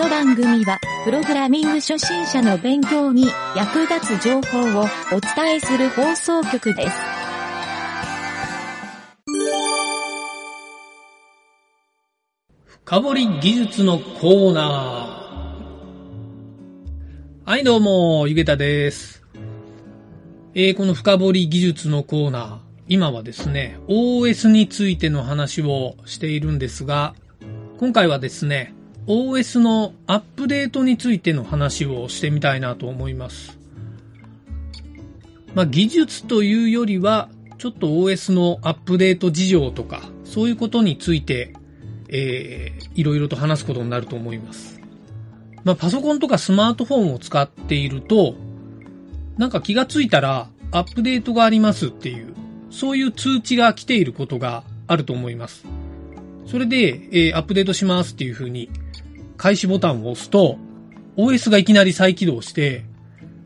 の番組は、プログラミング初心者の勉強に役立つ情報をお伝えする放送局です。深掘り技術のコーナー。はい、どうも、ゆげたです。えー、この深掘り技術のコーナー。今はですね、OS についての話をしているんですが、今回はですね、OS のアップデートについての話をしてみたいなと思います。まあ、技術というよりは、ちょっと OS のアップデート事情とか、そういうことについて、えー、いろいろと話すことになると思います。まあ、パソコンとかスマートフォンを使っていると、なんか気がついたら、アップデートがありますっていう、そういう通知が来ていることがあると思います。それで、えーアップデートしますっていう風に、開始ボタンを押すと、OS がいきなり再起動して、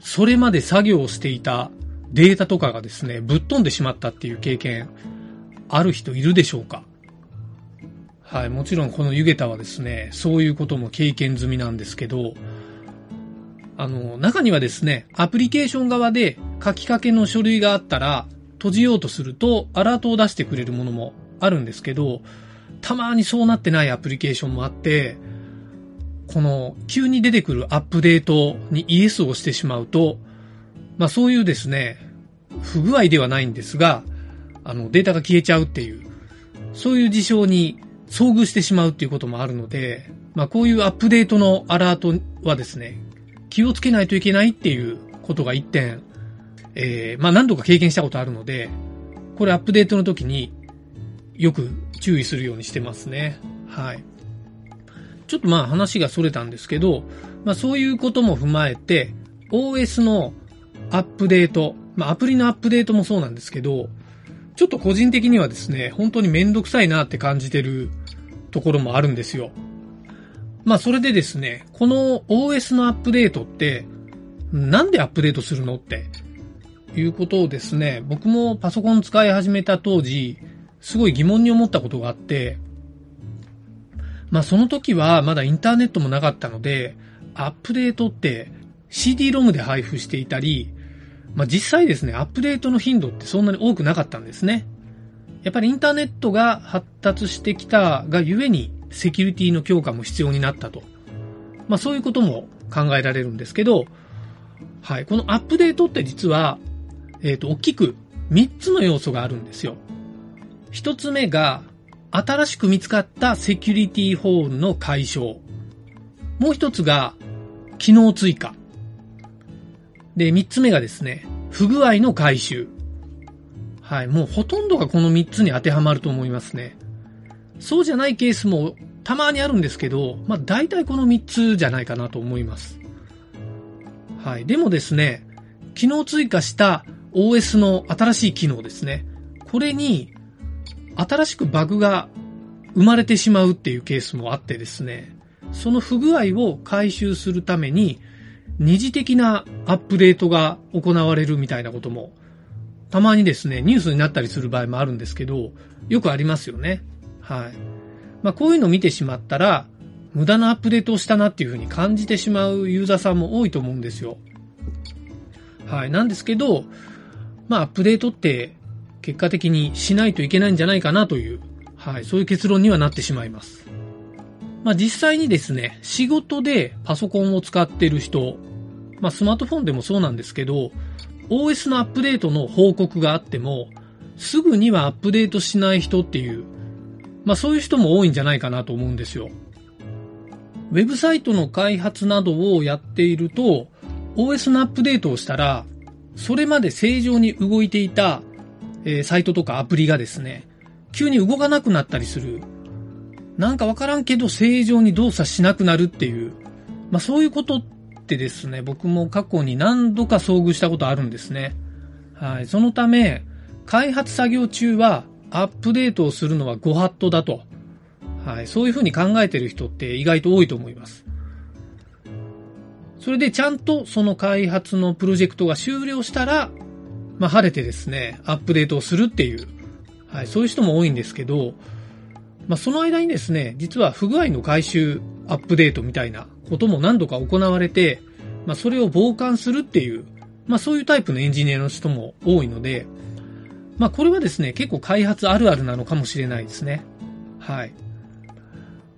それまで作業をしていたデータとかがですね、ぶっ飛んでしまったっていう経験、ある人いるでしょうか？はい、もちろんこの湯桁はですね、そういうことも経験済みなんですけど、あの、中にはですね、アプリケーション側で書きかけの書類があったら、閉じようとするとアラートを出してくれるものもあるんですけど、たまにそうなってないアプリケーションもあって、この急に出てくるアップデートにイエスをしてしまうと、まあそういうですね、不具合ではないんですが、あのデータが消えちゃうっていう、そういう事象に遭遇してしまうっていうこともあるので、まあこういうアップデートのアラートはですね、気をつけないといけないっていうことが一点、えー、まあ何度か経験したことあるので、これアップデートの時によく注意するようにしてますね。はい。ちょっとまあ話が逸れたんですけど、まあそういうことも踏まえて、OS のアップデート、まあアプリのアップデートもそうなんですけど、ちょっと個人的にはですね、本当にめんどくさいなって感じてるところもあるんですよ。まあそれでですね、この OS のアップデートって、なんでアップデートするのっていうことをですね、僕もパソコン使い始めた当時、すごい疑問に思ったことがあって、まあその時はまだインターネットもなかったので、アップデートって CD-ROM で配布していたり、まあ実際ですね、アップデートの頻度ってそんなに多くなかったんですね。やっぱりインターネットが発達してきたがゆえに、セキュリティの強化も必要になったと。まあそういうことも考えられるんですけど、はい、このアップデートって実は、えっ、と、大きく3つの要素があるんですよ。1つ目が、新しく見つかったセキュリティホールの解消。もう1つが、機能追加。で、3つ目がですね、不具合の回収。はい、もうほとんどがこの3つに当てはまると思いますね。そうじゃないケースもたまにあるんですけど、まあ大体この3つじゃないかなと思います。はい。でもですね、機能追加した OS の新しい機能ですね。これに新しくバグが生まれてしまうっていうケースもあってですね、その不具合を回収するために二次的なアップデートが行われるみたいなこともたまにですね、ニュースになったりする場合もあるんですけど、よくありますよね。はい。まあこういうのを見てしまったら、無駄なアップデートをしたなっていうふうに感じてしまうユーザーさんも多いと思うんですよ。はい。なんですけど、まあアップデートって結果的にしないといけないんじゃないかなという、はい。そういう結論にはなってしまいます。まあ実際にですね、仕事でパソコンを使ってる人、まあスマートフォンでもそうなんですけど、OS のアップデートの報告があっても、すぐにはアップデートしない人っていう、まあそういう人も多いんじゃないかなと思うんですよ。ウェブサイトの開発などをやっていると、OS のアップデートをしたら、それまで正常に動いていた、えーサイトとかアプリがですね、急に動かなくなったりする。なんかわからんけど正常に動作しなくなるっていう、まあそういうことってですね、僕も過去に何度か遭遇したことあるんですね。はい。そのため、開発作業中はアップデートをするのはご法度だと。はい。そういうふうに考えてる人って意外と多いと思います。それでちゃんとその開発のプロジェクトが終了したら、まあ晴れてですね、アップデートをするっていう、はい。そういう人も多いんですけど、まあ、その間にですね、実は不具合の回収、アップデートみたいなことも何度か行われて、まあ、それを傍観するっていう、まあ、そういうタイプのエンジニアの人も多いので、まあ、これはですね、結構開発あるあるなのかもしれないですね。はい。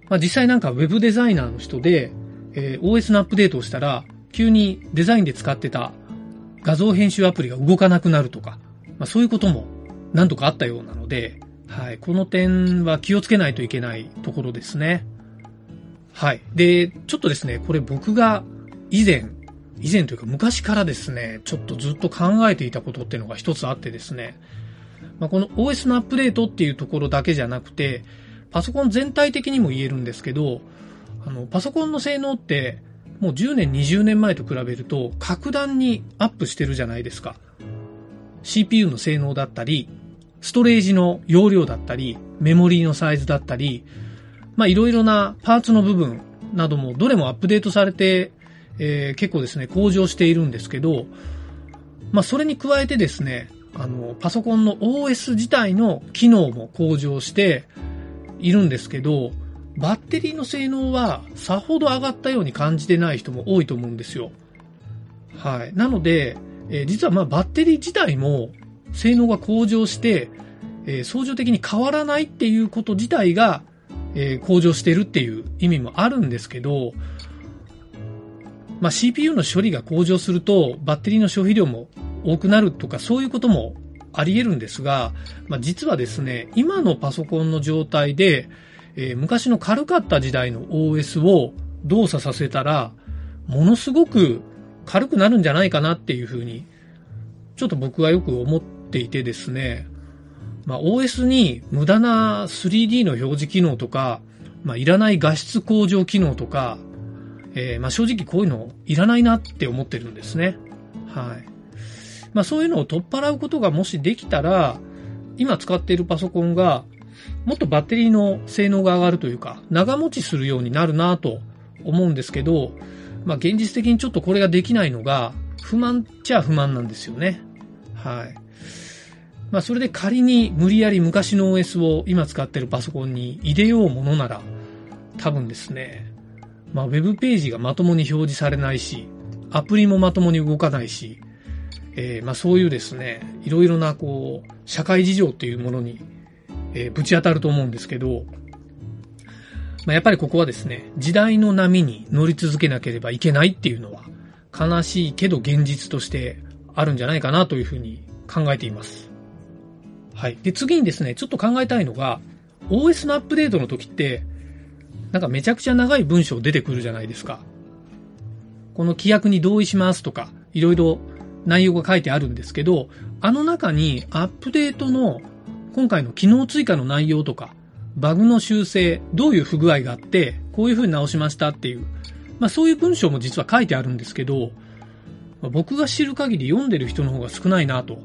まあ、実際なんか Web デザイナーの人で、えー、OS のアップデートをしたら、急にデザインで使ってた画像編集アプリが動かなくなるとか、まあ、そういうことも何度かあったようなので、はい。この点は気をつけないといけないところですね。はい。で、ちょっとですね、これ僕が以前、以前というか昔からですね、ちょっとずっと考えていたことっていうのが一つあってですね、まあ、この OS のアップデートっていうところだけじゃなくて、パソコン全体的にも言えるんですけど、あの、パソコンの性能って、もう10年、20年前と比べると、格段にアップしてるじゃないですか。CPU の性能だったり、ストレージの容量だったり、メモリーのサイズだったり、まあいろいろなパーツの部分などもどれもアップデートされて、えー、結構ですね、向上しているんですけど、まあそれに加えてですね、あの、パソコンの OS 自体の機能も向上しているんですけど、バッテリーの性能はさほど上がったように感じてない人も多いと思うんですよ。はい。なので、えー、実はまあバッテリー自体も性能が向上して、えー、相乗的に変わらないっていうこと自体が、えー、向上してるっていう意味もあるんですけど、まあ、CPU の処理が向上すると、バッテリーの消費量も多くなるとか、そういうこともあり得るんですが、まあ、実はですね、今のパソコンの状態で、えー、昔の軽かった時代の OS を動作させたら、ものすごく軽くなるんじゃないかなっていうふうに、ちょっと僕はよく思っていてですね、まあ、OS に無駄な 3D の表示機能とか、まあ、いらない画質向上機能とか、えー、まあ、正直こういうのいらないなって思ってるんですね。はい。まあ、そういうのを取っ払うことがもしできたら、今使っているパソコンが、もっとバッテリーの性能が上がるというか、長持ちするようになるなと思うんですけど、まあ、現実的にちょっとこれができないのが、不満っちゃ不満なんですよね。はい。まあそれで仮に無理やり昔の OS を今使ってるパソコンに入れようものなら、多分ですね、まあウェブページがまともに表示されないし、アプリもまともに動かないし、えー、まあそういうですね、いろいろなこう、社会事情っていうものに、えー、ぶち当たると思うんですけど、まあやっぱりここはですね、時代の波に乗り続けなければいけないっていうのは、悲しいけど現実としてあるんじゃないかなというふうに考えています。はい。で、次にですね、ちょっと考えたいのが、OS のアップデートの時って、なんかめちゃくちゃ長い文章出てくるじゃないですか。この規約に同意しますとか、いろいろ内容が書いてあるんですけど、あの中にアップデートの今回の機能追加の内容とか、バグの修正、どういう不具合があって、こういう風に直しましたっていう、まあそういう文章も実は書いてあるんですけど、僕が知る限り読んでる人の方が少ないなと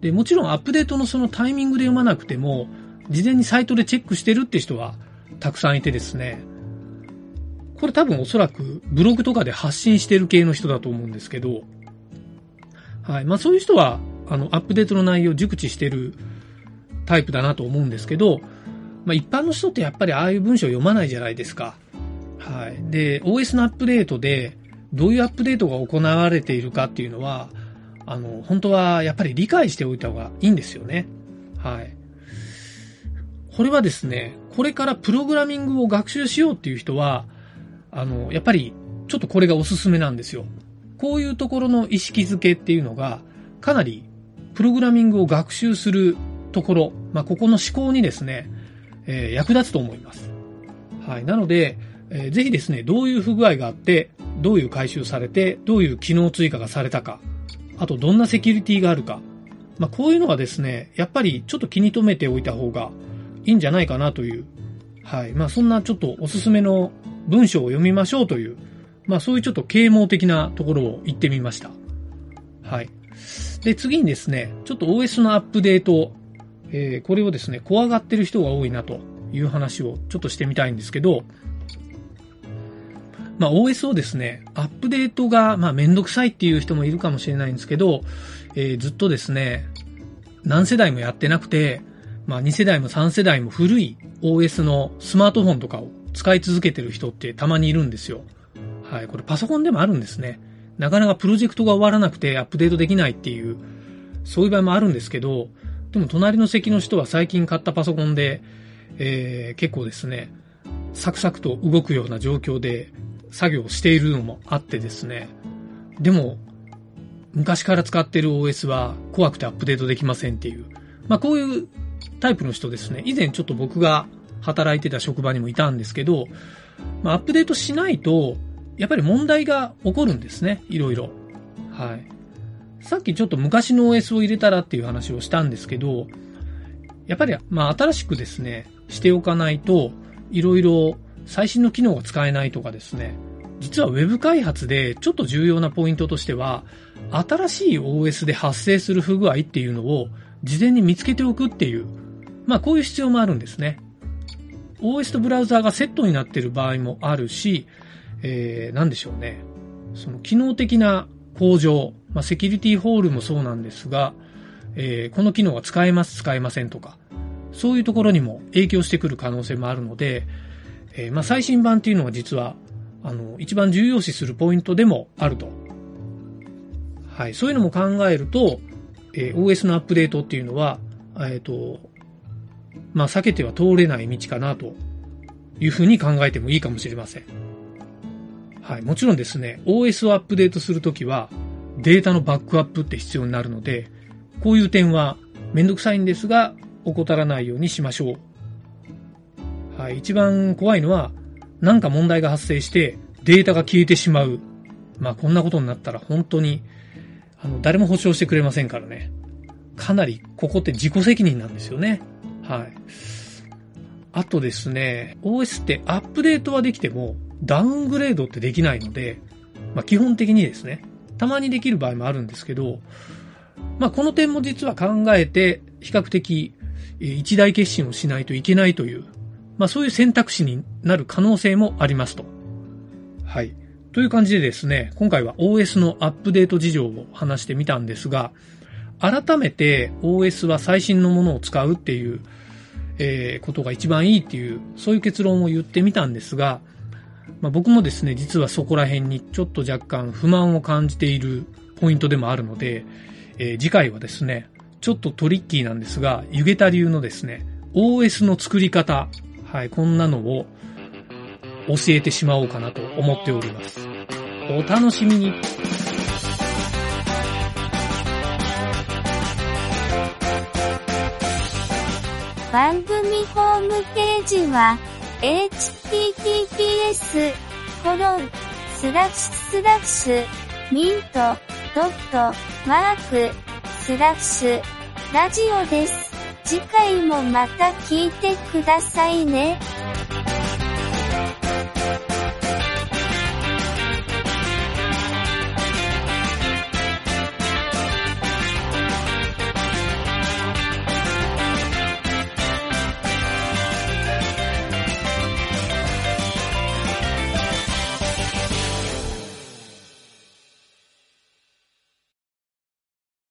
で、もちろんアップデートのそのタイミングで読まなくても、事前にサイトでチェックしてるって人はたくさんいてですね、これ多分おそらくブログとかで発信してる系の人だと思うんですけど、はい。まあそういう人は、あの、アップデートの内容を熟知してるタイプだなと思うんですけど、まあ一般の人ってやっぱりああいう文章を読まないじゃないですか。はい。で、OS のアップデートで、どういうアップデートが行われているかっていうのは、あの、本当はやっぱり理解しておいた方がいいんですよね。はい。これはですね、これからプログラミングを学習しようっていう人は、あの、やっぱりちょっとこれがおすすめなんですよ。こういうところの意識づけっていうのが、かなりプログラミングを学習するところ、まあ、ここの思考にですね、えー、役立つと思います。はい。なので、えー、ぜひですね、どういう不具合があって、どういう回収されて、どういう機能追加がされたか、あとどんなセキュリティがあるか。まあ、こういうのはですね、やっぱりちょっと気に留めておいた方がいいんじゃないかなという、はい。まあ、そんなちょっとおすすめの文章を読みましょうという、まあ、そういうちょっと啓蒙的なところを言ってみました。はい。で、次にですね、ちょっと OS のアップデート、えー、これをですね、怖がってる人が多いなという話をちょっとしてみたいんですけど、まあ、OS をですね、アップデートが、まあ、めんどくさいっていう人もいるかもしれないんですけど、えー、ずっとですね、何世代もやってなくて、まあ2世代も3世代も古い OS のスマートフォンとかを使い続けてる人ってたまにいるんですよ。はい。これパソコンでもあるんですね。なかなかプロジェクトが終わらなくてアップデートできないっていう、そういう場合もあるんですけど、でも隣の席の人は最近買ったパソコンで、えー、結構ですね、サクサクと動くような状況で作業しているのもあってですね、でも、昔から使ってる OS は怖くてアップデートできませんっていう、まあこういうタイプの人ですね、以前ちょっと僕が働いてた職場にもいたんですけど、まあ、アップデートしないと、やっぱり問題が起こるんですね。いろいろ。はい。さっきちょっと昔の OS を入れたらっていう話をしたんですけど、やっぱり、まあ、新しくですね、しておかないと、いろいろ最新の機能が使えないとかですね、実は Web 開発でちょっと重要なポイントとしては、新しい OS で発生する不具合っていうのを事前に見つけておくっていう、まあこういう必要もあるんですね。OS とブラウザーがセットになっている場合もあるし、えー、なんでしょうね。その機能的な向上、まあ、セキュリティホールもそうなんですが、えー、この機能が使えます、使えませんとか、そういうところにも影響してくる可能性もあるので、えー、まあ、最新版っていうのは実は、あの、一番重要視するポイントでもあると。はい、そういうのも考えると、えー、OS のアップデートっていうのは、えっ、と、まあ、避けては通れない道かなというふうに考えてもいいかもしれません。はい。もちろんですね、OS をアップデートするときは、データのバックアップって必要になるので、こういう点はめんどくさいんですが、怠らないようにしましょう。はい。一番怖いのは、何か問題が発生してデータが消えてしまう。まあ、こんなことになったら本当に、あの、誰も保証してくれませんからね。かなり、ここって自己責任なんですよね。はい。あとですね、OS ってアップデートはできても、ダウングレードってできないので、まあ、基本的にですね、たまにできる場合もあるんですけど、まあ、この点も実は考えて、比較的、一大決心をしないといけないという、まあ、そういう選択肢になる可能性もありますと。はい。という感じでですね、今回は OS のアップデート事情を話してみたんですが、改めて OS は最新のものを使うっていう、えー、ことが一番いいっていう、そういう結論を言ってみたんですが、まあ、僕もですね、実はそこら辺にちょっと若干不満を感じているポイントでもあるので、えー、次回はですね、ちょっとトリッキーなんですが、湯桁流のですね、OS の作り方、はい、こんなのを教えてしまおうかなと思っております。お楽しみに。番組ホームページは h https コロンスラッシュスラッシュミントドットマークスラッシュラジオです。次回もまた聞いてくださいね。